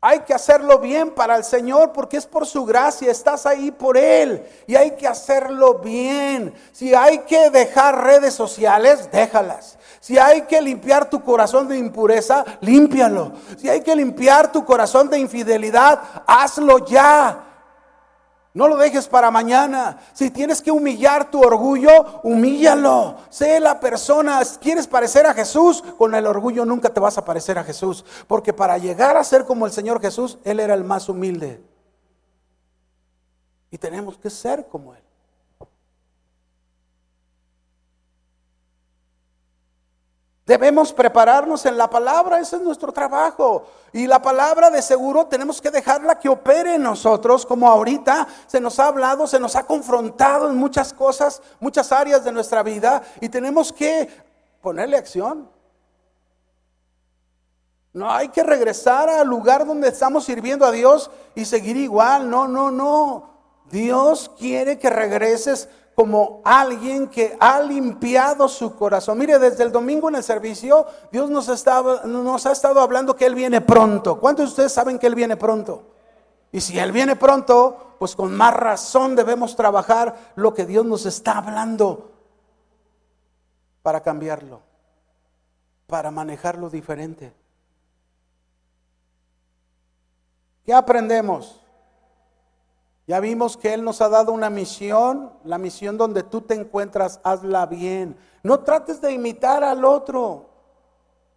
Hay que hacerlo bien para el Señor porque es por su gracia, estás ahí por Él y hay que hacerlo bien. Si hay que dejar redes sociales, déjalas. Si hay que limpiar tu corazón de impureza, límpialo. Si hay que limpiar tu corazón de infidelidad, hazlo ya. No lo dejes para mañana. Si tienes que humillar tu orgullo, humíllalo. Sé la persona. ¿Quieres parecer a Jesús? Con el orgullo nunca te vas a parecer a Jesús. Porque para llegar a ser como el Señor Jesús, Él era el más humilde. Y tenemos que ser como Él. Debemos prepararnos en la palabra, ese es nuestro trabajo. Y la palabra de seguro tenemos que dejarla que opere en nosotros, como ahorita se nos ha hablado, se nos ha confrontado en muchas cosas, muchas áreas de nuestra vida, y tenemos que ponerle acción. No hay que regresar al lugar donde estamos sirviendo a Dios y seguir igual. No, no, no. Dios quiere que regreses como alguien que ha limpiado su corazón. Mire, desde el domingo en el servicio, Dios nos, nos ha estado hablando que Él viene pronto. ¿Cuántos de ustedes saben que Él viene pronto? Y si Él viene pronto, pues con más razón debemos trabajar lo que Dios nos está hablando para cambiarlo, para manejarlo diferente. ¿Qué aprendemos? Ya vimos que Él nos ha dado una misión, la misión donde tú te encuentras, hazla bien. No trates de imitar al otro.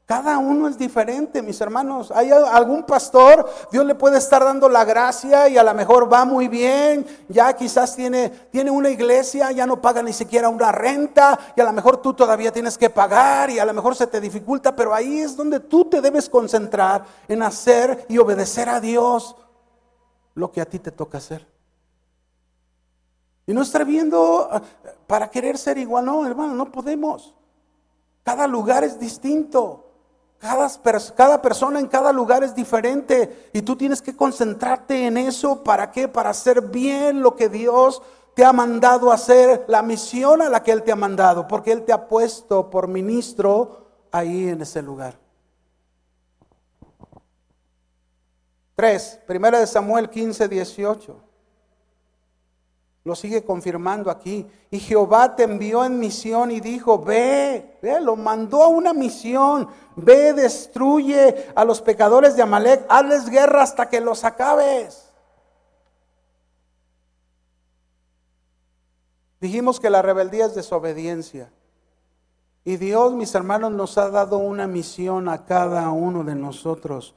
Cada uno es diferente, mis hermanos. Hay algún pastor, Dios le puede estar dando la gracia y a lo mejor va muy bien, ya quizás tiene, tiene una iglesia, ya no paga ni siquiera una renta y a lo mejor tú todavía tienes que pagar y a lo mejor se te dificulta, pero ahí es donde tú te debes concentrar en hacer y obedecer a Dios lo que a ti te toca hacer. Y no estar viendo ah, para querer ser igual, no, hermano, no podemos. Cada lugar es distinto. Cada, persona en cada lugar es diferente y tú tienes que concentrarte en eso. ¿Para qué? Para hacer bien lo que Dios te ha mandado hacer, la misión a la que Él te ha mandado, porque Él te ha puesto por ministro ahí en ese lugar. Tres, primera de Samuel 15, 18. Lo sigue confirmando aquí. Y Jehová te envió en misión y dijo, ve, ve, lo mandó a una misión. Ve, destruye a los pecadores de Amalek, hazles guerra hasta que los acabes. Dijimos que la rebeldía es desobediencia. Y Dios, mis hermanos, nos ha dado una misión a cada uno de nosotros.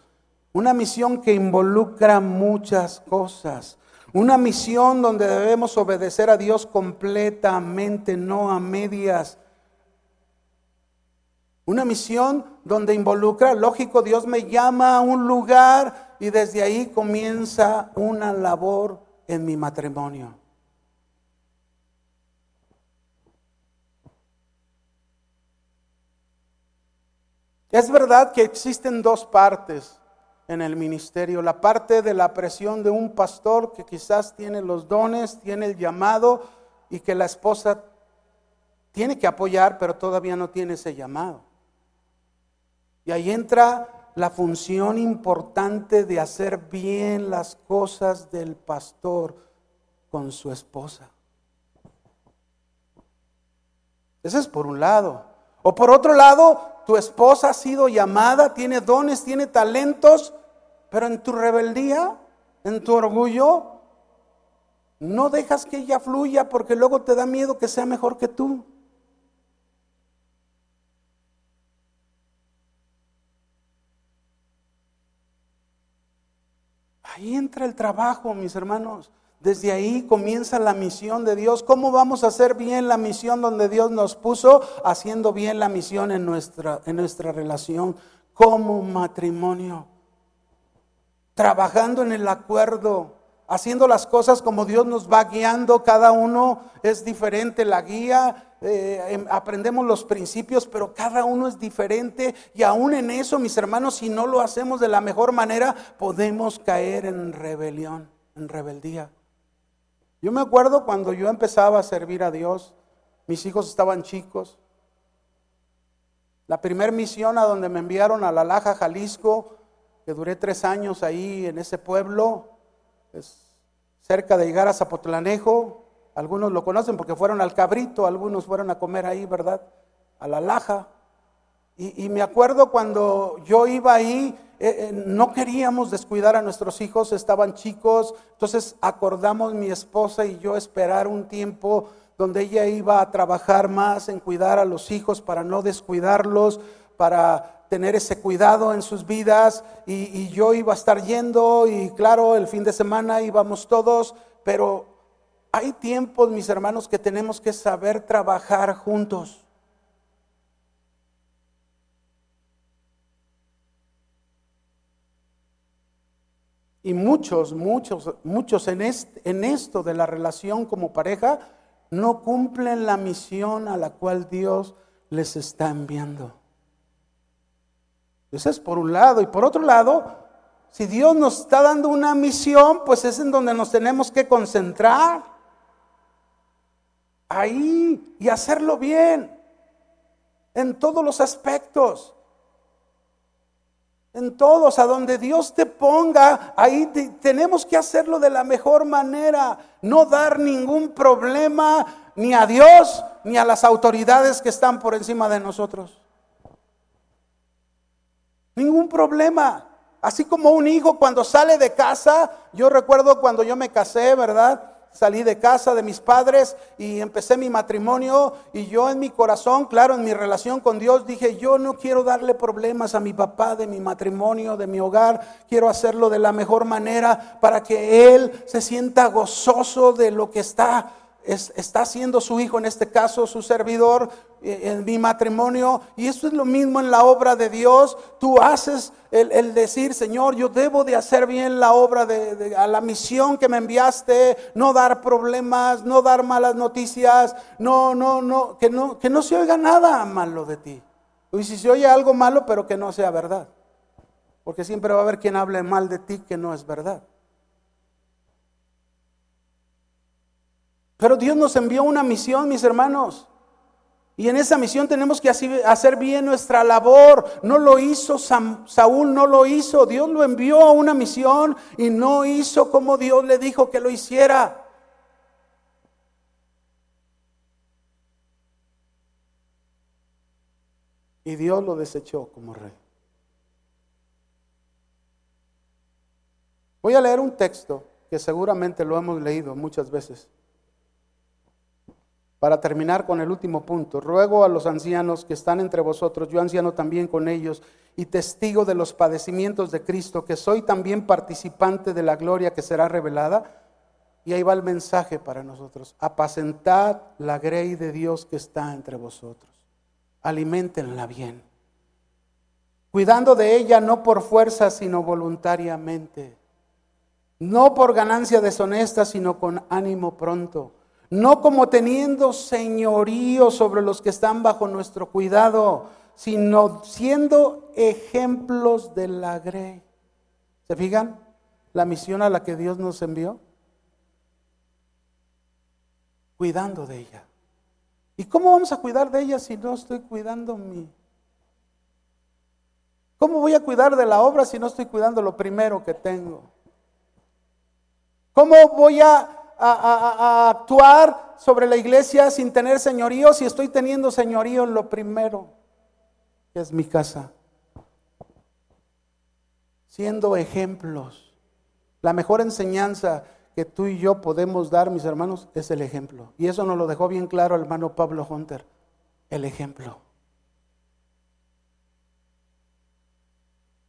Una misión que involucra muchas cosas. Una misión donde debemos obedecer a Dios completamente, no a medias. Una misión donde involucra, lógico, Dios me llama a un lugar y desde ahí comienza una labor en mi matrimonio. Es verdad que existen dos partes en el ministerio, la parte de la presión de un pastor que quizás tiene los dones, tiene el llamado y que la esposa tiene que apoyar, pero todavía no tiene ese llamado. Y ahí entra la función importante de hacer bien las cosas del pastor con su esposa. Ese es por un lado. O por otro lado, tu esposa ha sido llamada, tiene dones, tiene talentos, pero en tu rebeldía, en tu orgullo, no dejas que ella fluya porque luego te da miedo que sea mejor que tú. Ahí entra el trabajo, mis hermanos. Desde ahí comienza la misión de Dios. ¿Cómo vamos a hacer bien la misión donde Dios nos puso? Haciendo bien la misión en nuestra, en nuestra relación como matrimonio. Trabajando en el acuerdo, haciendo las cosas como Dios nos va guiando. Cada uno es diferente la guía. Eh, em, aprendemos los principios, pero cada uno es diferente. Y aún en eso, mis hermanos, si no lo hacemos de la mejor manera, podemos caer en rebelión, en rebeldía. Yo me acuerdo cuando yo empezaba a servir a Dios, mis hijos estaban chicos. La primera misión a donde me enviaron a La Laja, Jalisco, que duré tres años ahí en ese pueblo, cerca de llegar a Zapotlanejo. Algunos lo conocen porque fueron al Cabrito, algunos fueron a comer ahí, ¿verdad? A La Laja. Y, me acuerdo cuando yo iba ahí, eh, no queríamos descuidar a nuestros hijos, estaban chicos, entonces acordamos mi esposa y yo esperar un tiempo donde ella iba a trabajar más en cuidar a los hijos para no descuidarlos, para tener ese cuidado en sus vidas. Y, y yo iba a estar yendo y claro, el fin de semana íbamos todos, pero hay tiempos, mis hermanos, que tenemos que saber trabajar juntos. Y muchos, muchos, muchos en, en esto de la relación como pareja no cumplen la misión a la cual Dios les está enviando. Eso es por un lado. Y por otro lado, si Dios nos está dando una misión, pues es en donde nos tenemos que concentrar. Ahí y hacerlo bien. En todos los aspectos en todos, a donde Dios te ponga, ahí tenemos que hacerlo de la mejor manera, no dar ningún problema ni a Dios ni a las autoridades que están por encima de nosotros. Ningún problema. Así como un hijo cuando sale de casa, yo recuerdo cuando yo me casé, ¿verdad? Salí de casa de mis padres y empecé mi matrimonio y yo en mi corazón, claro, en mi relación con Dios, dije, yo no quiero darle problemas a mi papá de mi matrimonio, de mi hogar, quiero hacerlo de la mejor manera para que él se sienta gozoso de lo que está está haciendo su hijo, en este caso su servidor, eh, en mi matrimonio. Y eso es lo mismo en la obra de Dios. Tú haces el, decir, Señor, yo debo de hacer bien la obra de, a la misión que me enviaste, no dar problemas, no dar malas noticias, no, no, no, que no, que no se oiga nada malo de ti. Y si se oye algo malo, pero que no sea verdad. Porque siempre va a haber quien hable mal de ti que no es verdad. Pero Dios nos envió una misión, mis hermanos. Y en esa misión tenemos que hacer bien nuestra labor. No lo hizo Saúl, no lo hizo. Dios lo envió a una misión y no hizo como Dios le dijo que lo hiciera. Y Dios lo desechó como rey. Voy a leer un texto que seguramente lo hemos leído muchas veces. Para terminar con el último punto, ruego a los ancianos que están entre vosotros, yo anciano también con ellos, y testigo de los padecimientos de Cristo, que soy también participante de la gloria que será revelada. Y ahí va el mensaje para nosotros. Apacentad la grey de Dios que está entre vosotros. Aliméntenla bien. Cuidando de ella no por fuerza, sino voluntariamente. No por ganancia deshonesta, sino con ánimo pronto no como teniendo señorío sobre los que están bajo nuestro cuidado, sino siendo ejemplos de la grey. ¿Se fijan la misión a la que Dios nos envió? Cuidando de ella. ¿Y cómo vamos a cuidar de ella si no estoy cuidando mi? ¿Cómo voy a cuidar de la obra si no estoy cuidando lo primero que tengo? ¿Cómo voy a a, actuar sobre la iglesia sin tener señorío si estoy teniendo señorío en lo primero, que es mi casa? Siendo ejemplos. La mejor enseñanza que tú y yo podemos dar, mis hermanos, es el ejemplo. Y eso nos lo dejó bien claro el hermano Pablo Hunter, el ejemplo.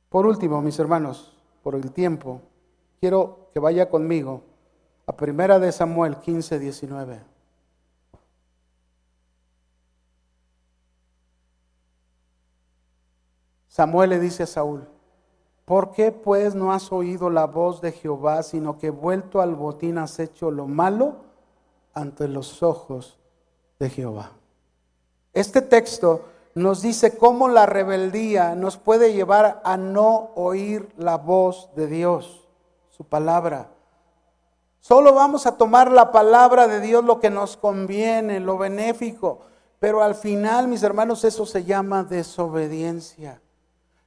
Por último, mis hermanos, por el tiempo, quiero que vaya conmigo a primera de Samuel 15, 19. Samuel le dice a Saúl, ¿por qué pues no has oído la voz de Jehová, sino que vuelto al botín has hecho lo malo ante los ojos de Jehová? Este texto nos dice cómo la rebeldía nos puede llevar a no oír la voz de Dios, su palabra. Solo vamos a tomar la palabra de Dios lo que nos conviene, lo benéfico. Pero al final, mis hermanos, eso se llama desobediencia.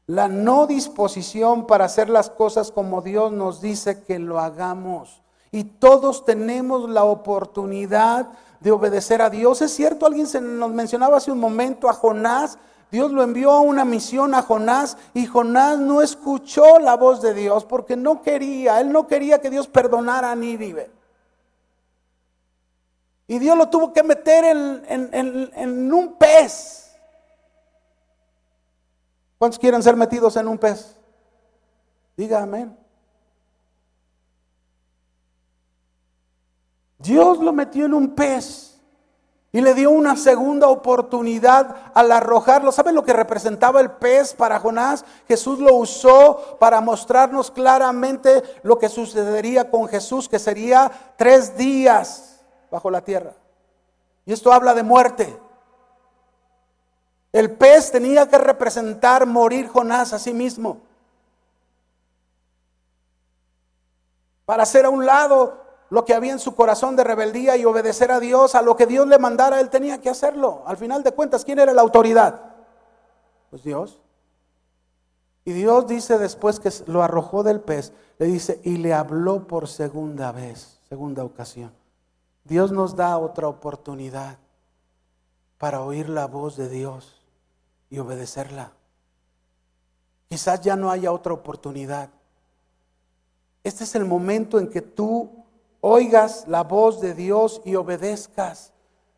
La no disposición para hacer las cosas como Dios nos dice que lo hagamos. Y todos tenemos la oportunidad de obedecer a Dios. Es cierto, alguien se nos mencionaba hace un momento a Jonás. Dios lo envió a una misión a Jonás y Jonás no escuchó la voz de Dios porque no quería, él no quería que Dios perdonara a Nínive. Y Dios lo tuvo que meter en, un pez. ¿Cuántos quieren ser metidos en un pez? Diga amén. Dios lo metió en un pez Y le dio una segunda oportunidad al arrojarlo. ¿Saben lo que representaba el pez para Jonás? Jesús lo usó para mostrarnos claramente lo que sucedería con Jesús, que sería tres días bajo la tierra. Y esto habla de muerte. El pez tenía que representar morir Jonás a sí mismo. Para hacer a un lado lo que había en su corazón de rebeldía y obedecer a Dios, a lo que Dios le mandara, él tenía que hacerlo. Al final de cuentas, ¿quién era la autoridad? Pues Dios. Y Dios dice después que lo arrojó del pez, le dice, y le habló por segunda vez, segunda ocasión. Dios nos da otra oportunidad para oír la voz de Dios y obedecerla. Quizás ya no haya otra oportunidad. Este es el momento en que tú oigas la voz de Dios y obedezcas.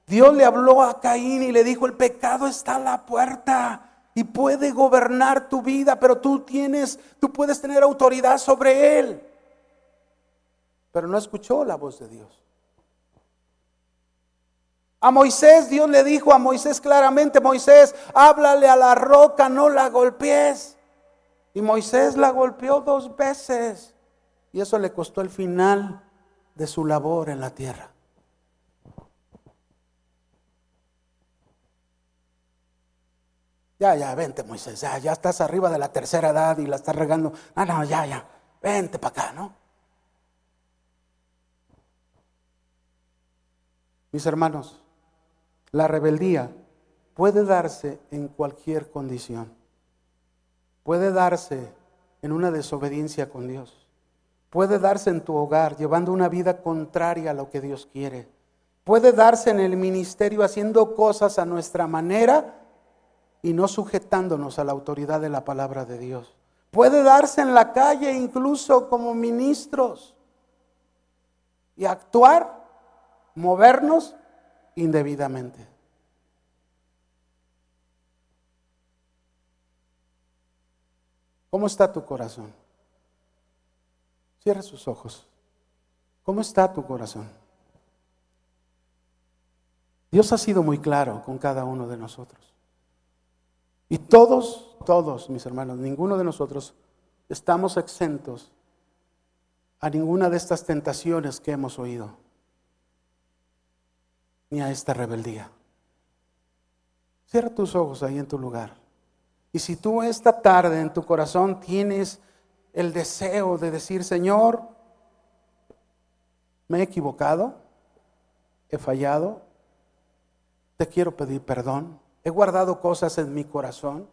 Dios le habló a Caín y le dijo, el pecado está a la puerta y puede gobernar tu vida, pero tú tienes, tú puedes tener autoridad sobre él. Pero no escuchó la voz de Dios. A Moisés, Dios le dijo a Moisés claramente, Moisés, háblale a la roca, no la golpees. Y Moisés la golpeó dos veces. Y eso le costó el final de su labor en la tierra. Ya, ya, vente Moisés, ya, ya estás arriba de la tercera edad y la estás regando. No, no, ya, ya, vente para acá, ¿no? Mis hermanos, la rebeldía puede darse en cualquier condición. Puede darse en una desobediencia con Dios. Puede darse en tu hogar llevando una vida contraria a lo que Dios quiere. Puede darse en el ministerio haciendo cosas a nuestra manera y no sujetándonos a la autoridad de la palabra de Dios. Puede darse en la calle incluso como ministros y actuar, movernos indebidamente. ¿Cómo está tu corazón? Cierra sus ojos. ¿Cómo está tu corazón? Dios ha sido muy claro con cada uno de nosotros. Y todos, todos, mis hermanos, ninguno de nosotros estamos exentos a ninguna de estas tentaciones que hemos oído, ni a esta rebeldía. Cierra tus ojos ahí en tu lugar. Y si tú esta tarde en tu corazón tienes el deseo de decir, Señor, me he equivocado, he fallado, te quiero pedir perdón, he guardado cosas en mi corazón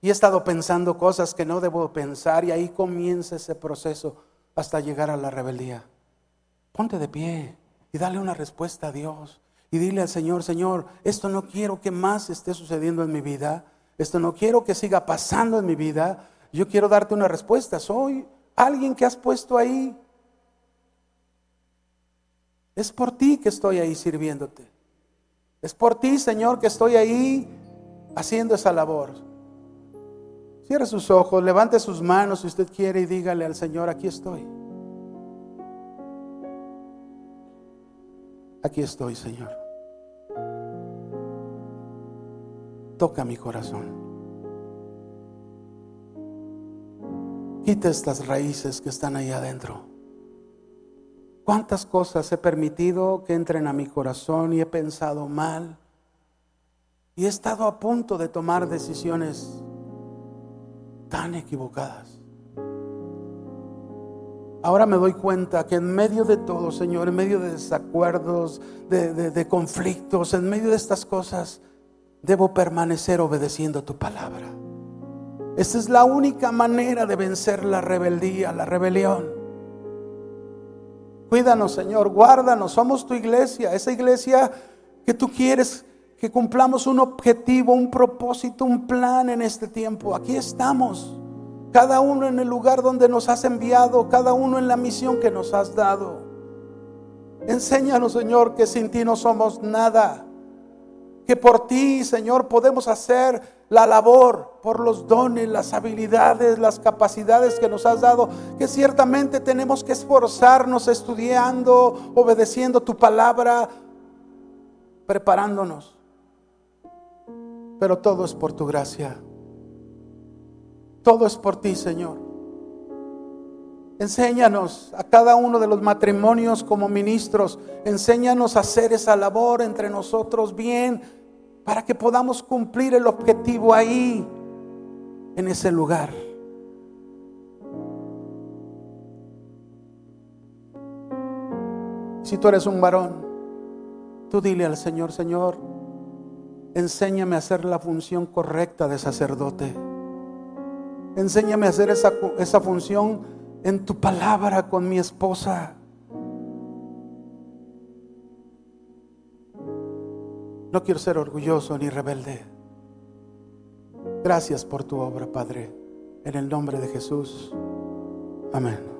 y he estado pensando cosas que no debo pensar y ahí comienza ese proceso hasta llegar a la rebeldía. Ponte de pie y dale una respuesta a Dios y dile al Señor, Señor, esto no quiero que más esté sucediendo en mi vida, esto no quiero que siga pasando en mi vida, yo quiero darte una respuesta. Soy alguien que has puesto ahí. Es por ti que estoy ahí sirviéndote. Es por ti, Señor, que estoy ahí haciendo esa labor. Cierre sus ojos, levante sus manos si usted quiere y dígale al Señor, aquí estoy. Aquí estoy, Señor. Toca mi corazón. Quita estas raíces que están ahí adentro. ¿Cuántas cosas he permitido que entren a mi corazón y he pensado mal? Y he estado a punto de tomar decisiones tan equivocadas. Ahora me doy cuenta que en medio de todo, Señor, en medio de desacuerdos, de, de conflictos, en medio de estas cosas, debo permanecer obedeciendo tu palabra. Esa es la única manera de vencer la rebeldía, la rebelión. Cuídanos, Señor, guárdanos. Somos tu iglesia, esa iglesia que tú quieres que cumplamos un objetivo, un propósito, un plan en este tiempo. Aquí estamos, cada uno en el lugar donde nos has enviado, cada uno en la misión que nos has dado. Enséñanos, Señor, que sin ti no somos nada que por ti, Señor, podemos hacer la labor, por los dones, las habilidades, las capacidades que nos has dado, que ciertamente tenemos que esforzarnos estudiando, obedeciendo tu palabra, preparándonos. Pero todo es por tu gracia. Todo es por ti, Señor. Enséñanos a cada uno de los matrimonios como ministros, enséñanos a hacer esa labor entre nosotros bien para que podamos cumplir el objetivo ahí, en ese lugar. Si tú eres un varón, tú dile al Señor, Señor, enséñame a hacer la función correcta de sacerdote. Enséñame a hacer esa, esa función en tu palabra con mi esposa. No quiero ser orgulloso ni rebelde. Gracias por tu obra, Padre. En el nombre de Jesús. Amén.